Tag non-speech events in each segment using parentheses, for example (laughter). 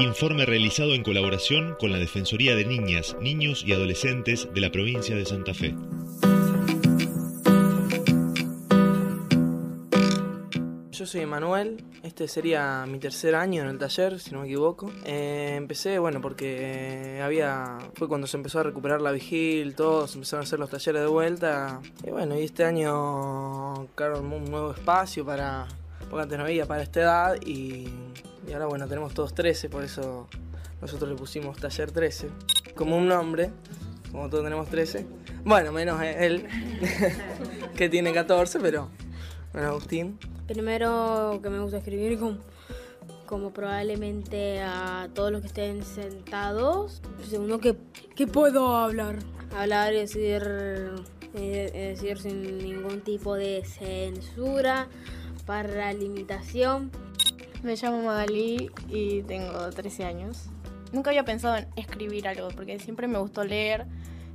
Informe realizado en colaboración con la Defensoría de Niñas, Niños y Adolescentes de la provincia de Santa Fe. Yo soy Manuel, este sería mi tercer año en el taller, si no me equivoco. Eh, empecé, bueno, porque había fue cuando se empezó a recuperar la vigil, todos empezaron a hacer los talleres de vuelta. Y bueno, y este año crearon un nuevo espacio para, porque antes para esta edad y, y ahora bueno, tenemos todos 13, por eso nosotros le pusimos taller 13, como un nombre, como todos tenemos 13. Bueno, menos él, (laughs) que tiene 14, pero bueno, Agustín. Primero que me gusta escribir como, como probablemente a todos los que estén sentados. Segundo que, que puedo hablar. Hablar y decir, decir sin ningún tipo de censura, para limitación. Me llamo Magali y tengo 13 años. Nunca había pensado en escribir algo porque siempre me gustó leer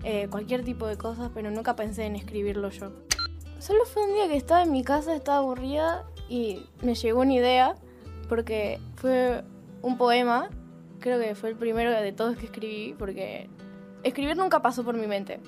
eh, cualquier tipo de cosas, pero nunca pensé en escribirlo yo. Solo fue un día que estaba en mi casa, estaba aburrida y me llegó una idea porque fue un poema, creo que fue el primero de todos que escribí porque escribir nunca pasó por mi mente.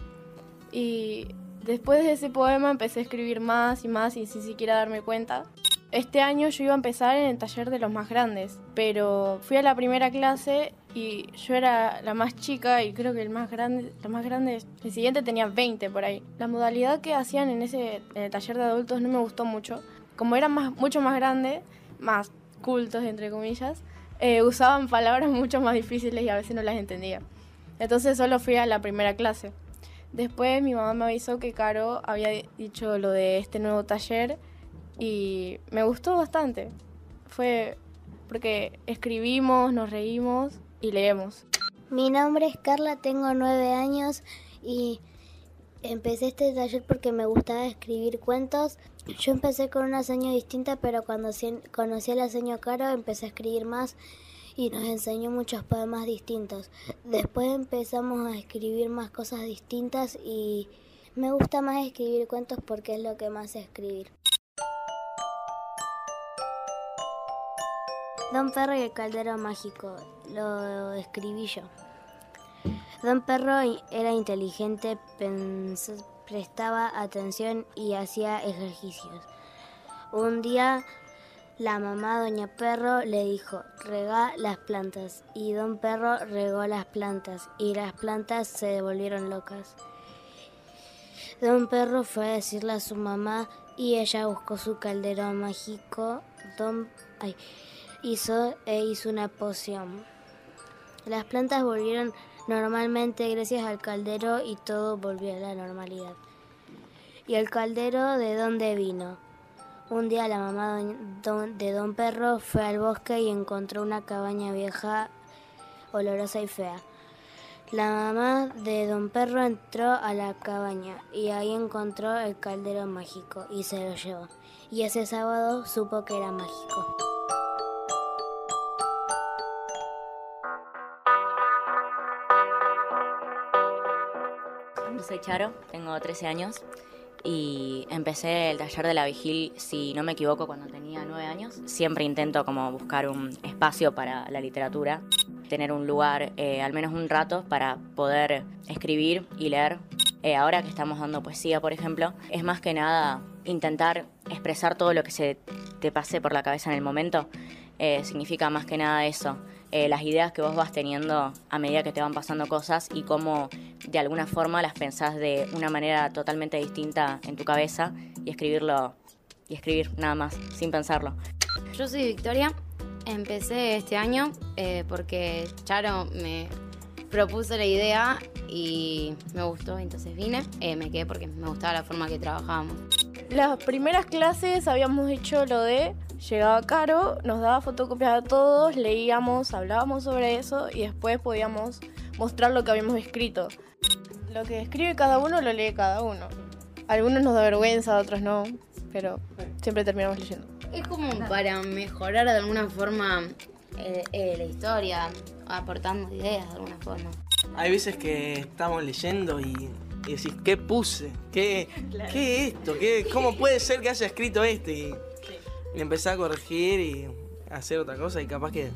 Y después de ese poema empecé a escribir más y más y sin siquiera darme cuenta. Este año yo iba a empezar en el taller de los más grandes, pero fui a la primera clase y yo era la más chica y creo que el más grande, la más grande, el siguiente tenía 20 por ahí. La modalidad que hacían en ese en el taller de adultos no me gustó mucho. Como eran más, mucho más grandes, más cultos entre comillas, eh, usaban palabras mucho más difíciles y a veces no las entendía. Entonces solo fui a la primera clase. Después mi mamá me avisó que Caro había dicho lo de este nuevo taller y me gustó bastante. Fue porque escribimos, nos reímos y leemos. Mi nombre es Carla, tengo nueve años y empecé este taller porque me gustaba escribir cuentos. Yo empecé con una seño distinta, pero cuando conocí a la Caro empecé a escribir más y nos enseñó muchos poemas distintos. Después empezamos a escribir más cosas distintas y me gusta más escribir cuentos porque es lo que más escribir. Don Perro y el caldero mágico. Lo escribí yo. Don Perro era inteligente, prestaba atención y hacía ejercicios. Un día la mamá Doña Perro le dijo, rega las plantas. Y Don Perro regó las plantas y las plantas se devolvieron locas. Don Perro fue a decirle a su mamá y ella buscó su caldero mágico. Don... Ay, hizo e hizo una poción. Las plantas volvieron normalmente gracias al caldero y todo volvió a la normalidad. ¿Y el caldero de dónde vino? Un día la mamá de Don Perro fue al bosque y encontró una cabaña vieja, olorosa y fea. La mamá de Don Perro entró a la cabaña y ahí encontró el caldero mágico y se lo llevó. Y ese sábado supo que era mágico. Soy Charo, tengo 13 años y empecé el taller de la vigil, si no me equivoco, cuando tenía 9 años. Siempre intento como buscar un espacio para la literatura, tener un lugar, eh, al menos un rato, para poder escribir y leer. Eh, ahora que estamos dando poesía, por ejemplo, es más que nada intentar expresar todo lo que se te pase por la cabeza en el momento. Eh, significa más que nada eso, eh, las ideas que vos vas teniendo a medida que te van pasando cosas y cómo de alguna forma las pensás de una manera totalmente distinta en tu cabeza y escribirlo y escribir nada más, sin pensarlo. Yo soy Victoria, empecé este año eh, porque Charo me propuso la idea y me gustó, entonces vine, eh, me quedé porque me gustaba la forma que trabajábamos. Las primeras clases habíamos hecho lo de llegaba Caro, nos daba fotocopias a todos, leíamos, hablábamos sobre eso y después podíamos mostrar lo que habíamos escrito. Lo que escribe cada uno lo lee cada uno. algunos nos da vergüenza, otros no, pero siempre terminamos leyendo. Es como para mejorar de alguna forma eh, eh, la historia, aportando ideas de alguna forma. Hay veces que estamos leyendo y, decís, ¿qué puse? ¿Qué, ¿qué esto? ¿Qué, ¿Cómo puede ser que haya escrito esto? Y, y empezás a corregir y hacer otra cosa y capaz que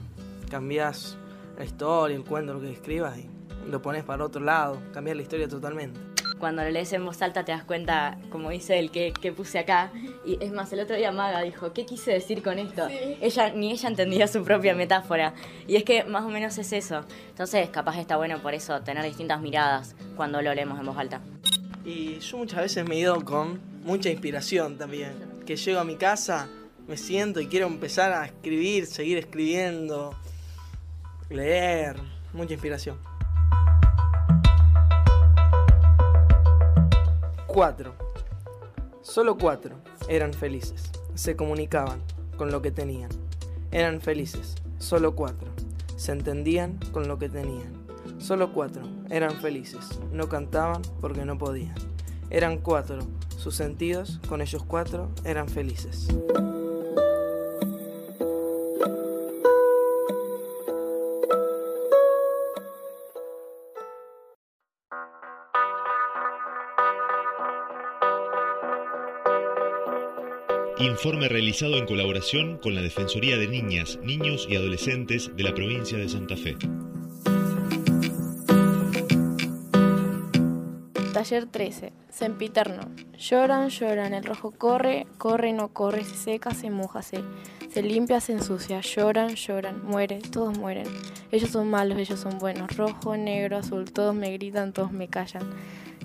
cambiás la historia, el cuento, lo que escribas y lo pones para otro lado, cambiar la historia totalmente. Cuando lo lees en voz alta te das cuenta, como dice el que, que puse acá. Y es más, el otro día Maga dijo, ¿qué quise decir con esto? Ella, ni ella entendía su propia metáfora. Y es que más o menos es eso. Entonces, capaz está bueno por eso tener distintas miradas cuando lo leemos en voz alta. Y yo muchas veces me he ido con mucha inspiración también. Que llego a mi casa, me siento y quiero empezar a escribir, seguir escribiendo, leer, mucha inspiración. Cuatro. Solo cuatro eran felices. Se comunicaban con lo que tenían. Eran felices. Solo cuatro. Se entendían con lo que tenían. Solo cuatro eran felices. No cantaban porque no podían. Eran cuatro. Sus sentidos, con ellos cuatro, eran felices. Informe realizado en colaboración con la Defensoría de Niñas, Niños y Adolescentes de la provincia de Santa Fe. Taller 13. Sempiterno. Lloran, lloran, el rojo corre, corre, no corre, se seca, se moja, se, se limpia, se ensucia. Lloran, lloran, muere, todos mueren. Ellos son malos, ellos son buenos. Rojo, negro, azul, todos me gritan, todos me callan.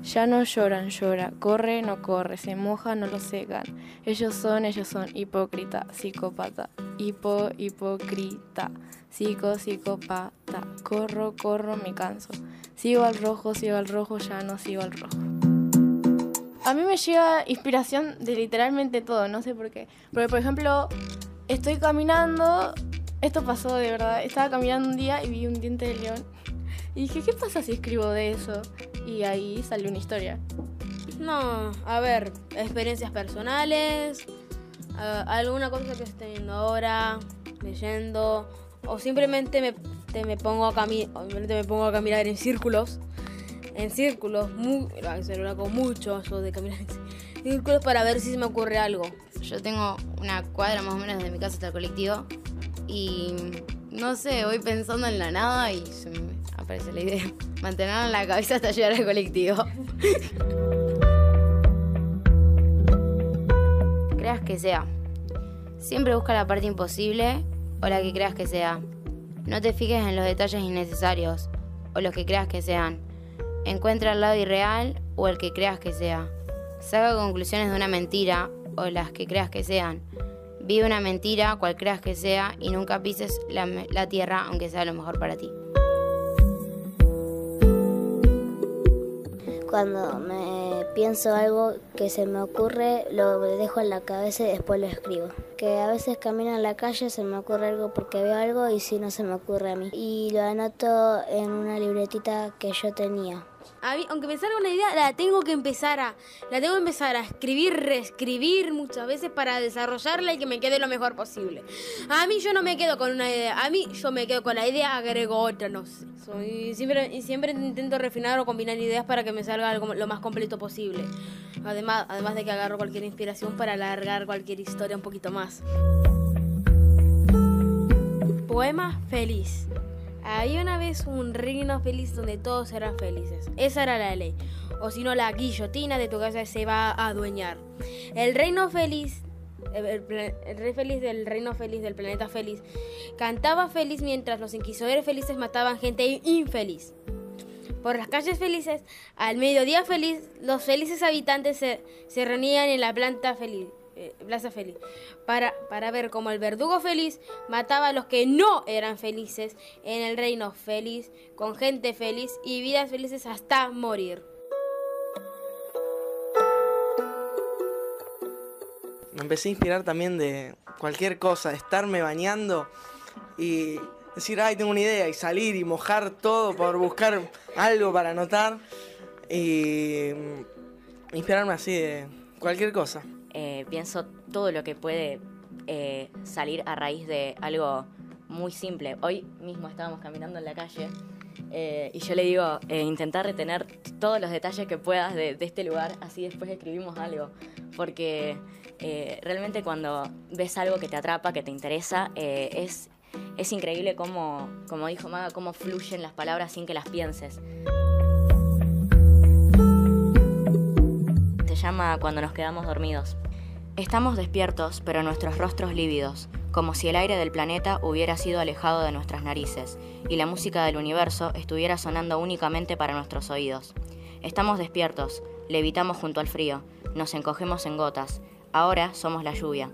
Ya no lloran, llora, corre, no corre, se moja, no lo secan. Ellos son, ellos son hipócrita, psicópata, hipo, hipócrita, psico, psicópata. Corro, corro, me canso. Sigo al rojo, sigo al rojo, ya no sigo al rojo. A mí me llega inspiración de literalmente todo, no sé por qué. Porque, por ejemplo, estoy caminando, esto pasó de verdad, estaba caminando un día y vi un diente de león. Y dije, ¿qué pasa si escribo de eso? Y ahí salió una historia. No, a ver, experiencias personales, a- alguna cosa que esté viendo ahora, leyendo, o simplemente me, te- me pongo a cami- obviamente me pongo a caminar en círculos, en círculos, muy, se lo hago mucho eso de caminar en círculos para ver si se me ocurre algo. Yo tengo una cuadra más o menos de mi casa hasta el colectivo y no sé, voy pensando en la nada y se me aparece la idea. (laughs) Mantener en la cabeza hasta llegar al colectivo. (laughs) creas que sea. Siempre busca la parte imposible o la que creas que sea. No te fijes en los detalles innecesarios o los que creas que sean. Encuentra el lado irreal o el que creas que sea. Saca conclusiones de una mentira o las que creas que sean. Vive una mentira, cual creas que sea, y nunca pises la tierra aunque sea lo mejor para ti. Cuando me pienso algo que se me ocurre, lo dejo en la cabeza y después lo escribo. Que a veces camino en la calle, se me ocurre algo porque veo algo y si no se me ocurre a mí. Y lo anoto en una libretita que yo tenía. A mí, aunque me salga una idea, la tengo que empezar a, la tengo que empezar a escribir, reescribir muchas veces para desarrollarla y que me quede lo mejor posible. A mí yo no me quedo con una idea, a mí yo me quedo con la idea, agrego otra, no sé. Soy, siempre, siempre intento refinar o combinar ideas para que me salga algo lo más completo posible. Además, además de que agarro cualquier inspiración para alargar cualquier historia un poquito más. Poema feliz. Había una vez un reino feliz donde todos eran felices. Esa era la ley. O si no, la guillotina de tu casa se va a adueñar. El reino feliz, el, rey feliz del reino feliz del planeta feliz, cantaba feliz mientras los inquisidores felices mataban gente infeliz. Por las calles felices, al mediodía feliz, los felices habitantes se reunían en la planta feliz, eh, plaza feliz para, para ver cómo el verdugo feliz mataba a los que no eran felices en el reino feliz, con gente feliz y vidas felices hasta morir. Me empecé a inspirar también de cualquier cosa, de estarme bañando y decir, ay, tengo una idea, y salir y mojar todo por buscar algo para anotar y mm, inspirarme así de cualquier cosa. Eh, pienso todo lo que puede eh, salir a raíz de algo muy simple. Hoy mismo estábamos caminando en la calle eh, y yo le digo, intentar retener todos los detalles que puedas de, este lugar, así después escribimos algo. Porque realmente cuando ves algo que te atrapa, que te interesa, es Es increíble cómo, como dijo Maga, cómo fluyen las palabras sin que las pienses. Se llama Cuando nos quedamos dormidos. Estamos despiertos, pero nuestros rostros lívidos, como si el aire del planeta hubiera sido alejado de nuestras narices y la música del universo estuviera sonando únicamente para nuestros oídos. Estamos despiertos, levitamos junto al frío, nos encogemos en gotas, ahora somos la lluvia.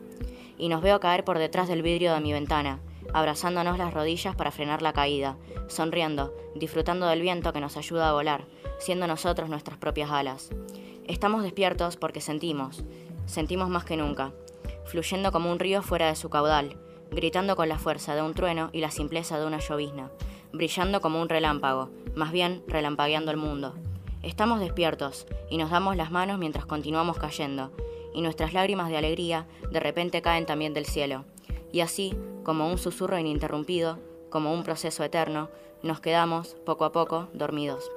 Y nos veo caer por detrás del vidrio de mi ventana, abrazándonos las rodillas para frenar la caída, sonriendo, disfrutando del viento que nos ayuda a volar, siendo nosotros nuestras propias alas. Estamos despiertos porque sentimos, sentimos más que nunca, fluyendo como un río fuera de su caudal, gritando con la fuerza de un trueno y la simpleza de una llovizna, brillando como un relámpago, más bien relampagueando el mundo. Estamos despiertos y nos damos las manos mientras continuamos cayendo, y nuestras lágrimas de alegría de repente caen también del cielo. Y así, como un susurro ininterrumpido, como un proceso eterno, nos quedamos, poco a poco, dormidos.